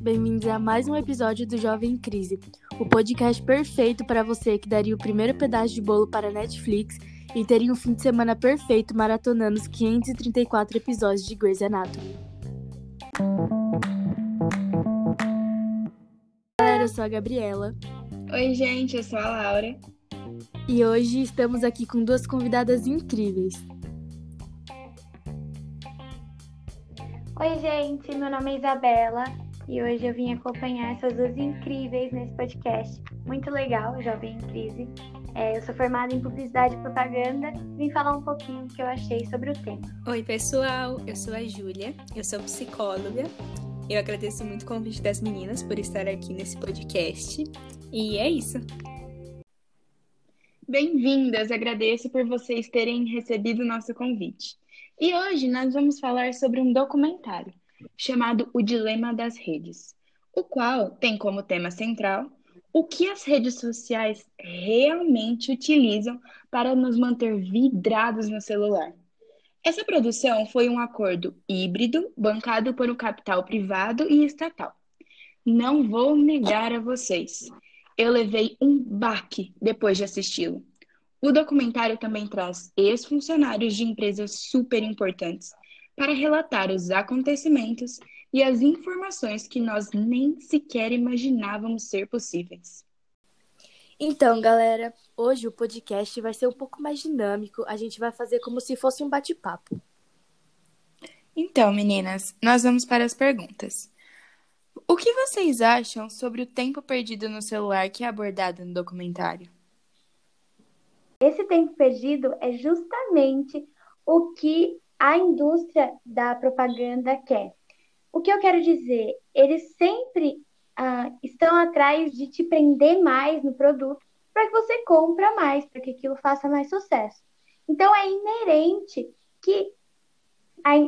Bem-vindos a mais um episódio do Jovem em Crise, o podcast perfeito para você que daria o primeiro pedaço de bolo para a Netflix e teria um fim de semana perfeito maratonando os 534 episódios de Grey's Anatomy. Galera, eu sou a Gabriela. Oi, gente, eu sou a Laura. E hoje estamos aqui com duas convidadas incríveis. Oi, gente, meu nome é Isabela e hoje eu vim acompanhar essas duas incríveis nesse podcast. Muito legal, Jovem em Crise. É, eu sou formada em Publicidade e Propaganda e vim falar um pouquinho o que eu achei sobre o tema. Oi, pessoal, eu sou a Júlia, eu sou psicóloga. Eu agradeço muito o convite das meninas por estar aqui nesse podcast. E é isso. Bem-vindas, agradeço por vocês terem recebido o nosso convite. E hoje nós vamos falar sobre um documentário chamado O Dilema das Redes, o qual tem como tema central o que as redes sociais realmente utilizam para nos manter vidrados no celular. Essa produção foi um acordo híbrido bancado por um capital privado e estatal. Não vou negar a vocês, eu levei um baque depois de assisti-lo. O documentário também traz ex-funcionários de empresas super importantes para relatar os acontecimentos e as informações que nós nem sequer imaginávamos ser possíveis. Então, galera, hoje o podcast vai ser um pouco mais dinâmico. A gente vai fazer como se fosse um bate-papo. Então, meninas, nós vamos para as perguntas. O que vocês acham sobre o tempo perdido no celular que é abordado no documentário? Esse tempo perdido é justamente o que a indústria da propaganda quer. O que eu quero dizer? Eles sempre ah, estão atrás de te prender mais no produto para que você compre mais, para que aquilo faça mais sucesso. Então é inerente que,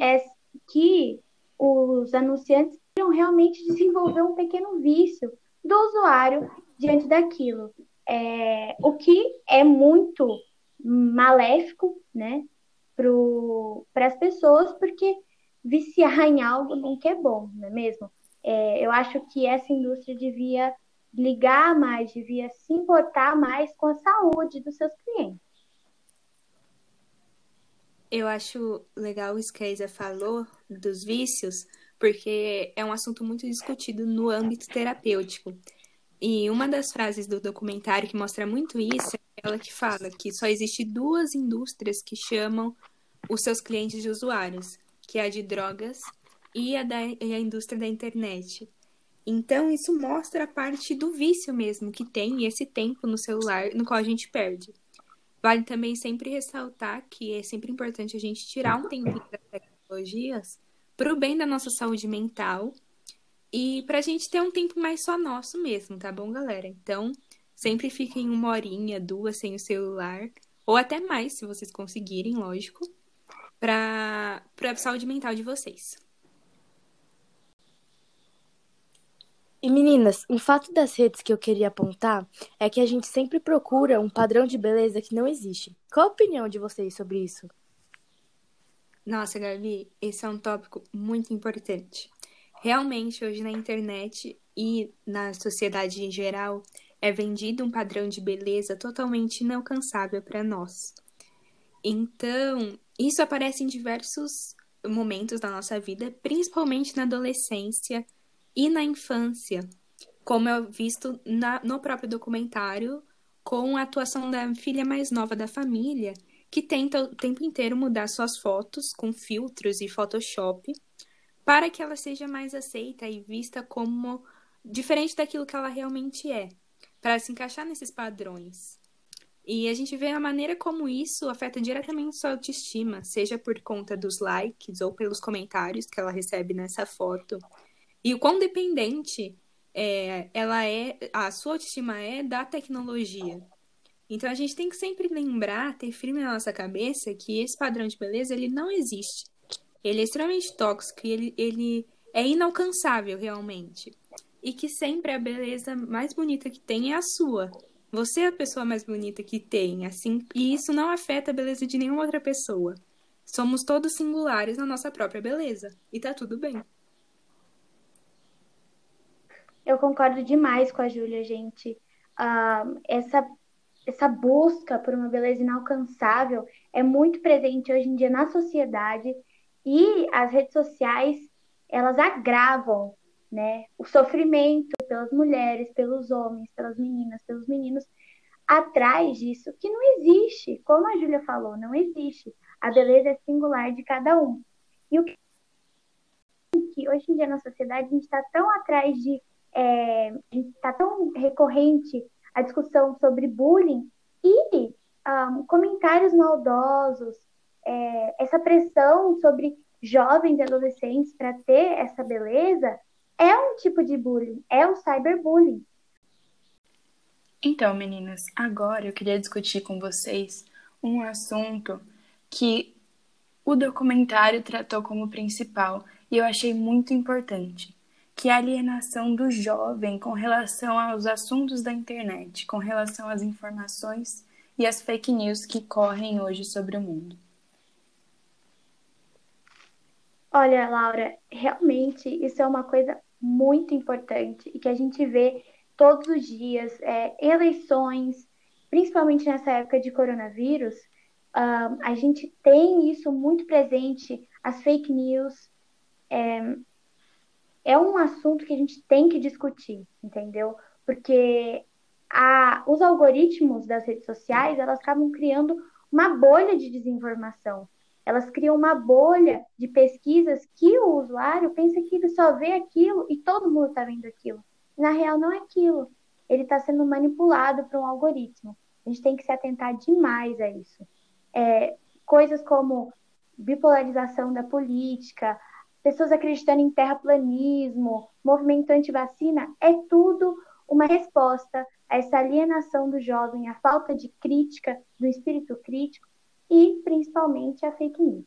é, que os anunciantes realmente desenvolver um pequeno vício do usuário diante daquilo. É, o que é muito maléfico, né, para as pessoas, porque viciar em algo nunca é bom, não é mesmo? É, eu acho que essa indústria devia ligar mais, devia se importar mais com a saúde dos seus clientes. Eu acho legal isso que a Isa falou dos vícios, porque é um assunto muito discutido no âmbito terapêutico. E uma das frases do documentário que mostra muito isso é ela que fala que só existe duas indústrias que chamam os seus clientes de usuários, que é a de drogas e a, da, e a indústria da internet. Então, isso mostra a parte do vício mesmo que tem esse tempo no celular no qual a gente perde. Vale também sempre ressaltar que é sempre importante a gente tirar um tempo das tecnologias para o bem da nossa saúde mental e para a gente ter um tempo mais só nosso mesmo, tá bom, galera? Então, sempre fiquem uma horinha, duas sem o celular, ou até mais, se vocês conseguirem, lógico, para a saúde mental de vocês. E meninas, um fato das redes que eu queria apontar é que a gente sempre procura um padrão de beleza que não existe. Qual a opinião de vocês sobre isso? Nossa, Gabi, esse é um tópico muito importante. Realmente, hoje na internet e na sociedade em geral, é vendido um padrão de beleza totalmente inalcançável para nós. Então, isso aparece em diversos momentos da nossa vida, principalmente na adolescência e na infância, como é visto na, no próprio documentário, com a atuação da filha mais nova da família, que tenta o tempo inteiro mudar suas fotos com filtros e Photoshop para que ela seja mais aceita e vista como diferente daquilo que ela realmente é, para se encaixar nesses padrões. E a gente vê a maneira como isso afeta diretamente sua autoestima, seja por conta dos likes ou pelos comentários que ela recebe nessa foto. E o quão dependente é, ela é, a sua autoestima é da tecnologia. Então a gente tem que sempre lembrar, ter firme na nossa cabeça que esse padrão de beleza ele não existe. Ele é extremamente tóxico e ele, ele é inalcançável realmente. E que sempre a beleza mais bonita que tem é a sua. Você é a pessoa mais bonita que tem, assim, e isso não afeta a beleza de nenhuma outra pessoa. Somos todos singulares na nossa própria beleza. E tá tudo bem. Eu concordo demais com a Júlia, gente. Uh, essa, essa busca por uma beleza inalcançável é muito presente hoje em dia na sociedade e as redes sociais elas agravam né, o sofrimento pelas mulheres, pelos homens, pelas meninas, pelos meninos atrás disso que não existe. Como a Júlia falou, não existe. A beleza é singular de cada um. E o que hoje em dia na sociedade a gente está tão atrás de. É, está tão recorrente a discussão sobre bullying e um, comentários maldosos, é, essa pressão sobre jovens e adolescentes para ter essa beleza é um tipo de bullying, é o cyberbullying. Então, meninas, agora eu queria discutir com vocês um assunto que o documentário tratou como principal e eu achei muito importante, que é a alienação do jovem com relação aos assuntos da internet, com relação às informações e às fake news que correm hoje sobre o mundo. Olha, Laura, realmente isso é uma coisa muito importante e que a gente vê todos os dias, é, eleições, principalmente nessa época de coronavírus, um, a gente tem isso muito presente, as fake news. É, é um assunto que a gente tem que discutir, entendeu? Porque a, os algoritmos das redes sociais, elas acabam criando uma bolha de desinformação. Elas criam uma bolha de pesquisas que o usuário pensa que ele só vê aquilo e todo mundo está vendo aquilo. Na real, não é aquilo. Ele está sendo manipulado por um algoritmo. A gente tem que se atentar demais a isso. É, coisas como bipolarização da política, pessoas acreditando em terraplanismo, movimento anti-vacina, é tudo uma resposta a essa alienação do jovem, a falta de crítica, do espírito crítico e principalmente a fake news.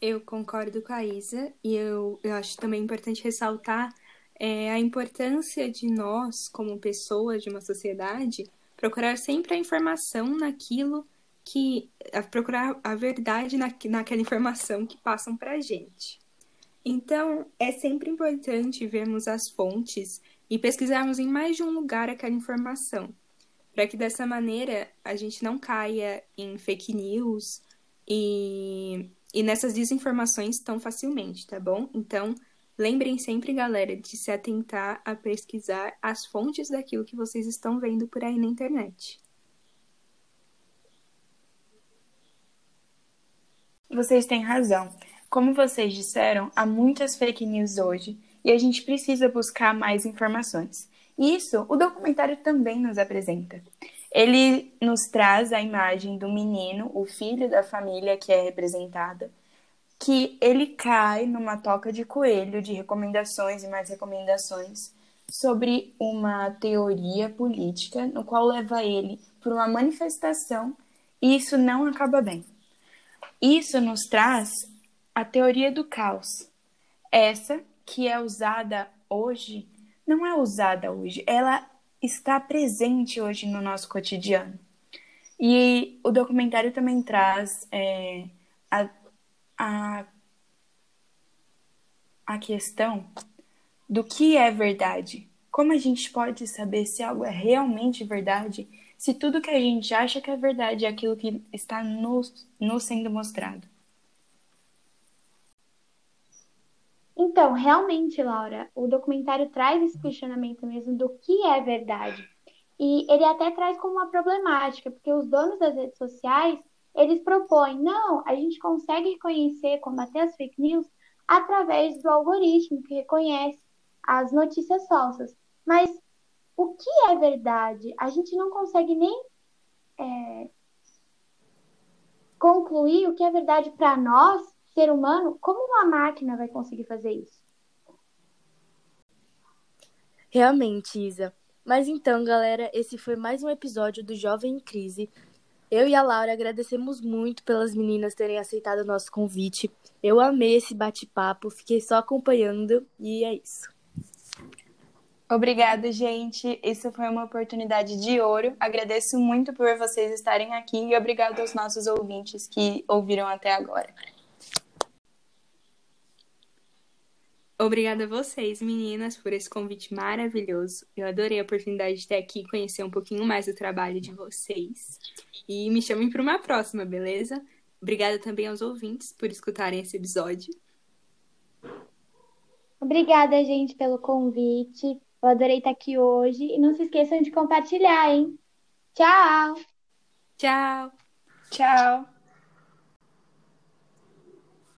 Eu concordo com a Isa e eu, eu acho também importante ressaltar é, a importância de nós, como pessoas de uma sociedade, procurar sempre a informação naquilo que. A procurar a verdade na, naquela informação que passam para a gente. Então, é sempre importante vermos as fontes e pesquisarmos em mais de um lugar aquela informação, para que dessa maneira a gente não caia em fake news e, e nessas desinformações tão facilmente, tá bom? Então, Lembrem sempre, galera, de se atentar a pesquisar as fontes daquilo que vocês estão vendo por aí na internet. Vocês têm razão. Como vocês disseram, há muitas fake news hoje e a gente precisa buscar mais informações. Isso o documentário também nos apresenta. Ele nos traz a imagem do menino, o filho da família que é representada, que ele cai numa toca de coelho de recomendações e mais recomendações sobre uma teoria política no qual leva ele para uma manifestação e isso não acaba bem. Isso nos traz a teoria do caos. Essa que é usada hoje, não é usada hoje, ela está presente hoje no nosso cotidiano. E o documentário também traz é, a a, a questão do que é verdade. Como a gente pode saber se algo é realmente verdade se tudo que a gente acha que é verdade é aquilo que está nos, nos sendo mostrado? Então, realmente, Laura, o documentário traz esse questionamento mesmo do que é verdade. E ele até traz como uma problemática, porque os donos das redes sociais eles propõem, não, a gente consegue reconhecer, combater as fake news através do algoritmo que reconhece as notícias falsas. Mas o que é verdade? A gente não consegue nem é, concluir o que é verdade para nós, ser humano, como uma máquina vai conseguir fazer isso? Realmente, Isa. Mas então, galera, esse foi mais um episódio do Jovem em Crise. Eu e a Laura agradecemos muito pelas meninas terem aceitado o nosso convite. Eu amei esse bate-papo, fiquei só acompanhando e é isso. Obrigada, gente. Isso foi uma oportunidade de ouro. Agradeço muito por vocês estarem aqui e obrigado aos nossos ouvintes que ouviram até agora. Obrigada a vocês, meninas, por esse convite maravilhoso. Eu adorei a oportunidade de estar aqui e conhecer um pouquinho mais do trabalho de vocês. E me chamem para uma próxima, beleza? Obrigada também aos ouvintes por escutarem esse episódio. Obrigada, gente, pelo convite. Eu adorei estar aqui hoje. E não se esqueçam de compartilhar, hein? Tchau! Tchau! Tchau!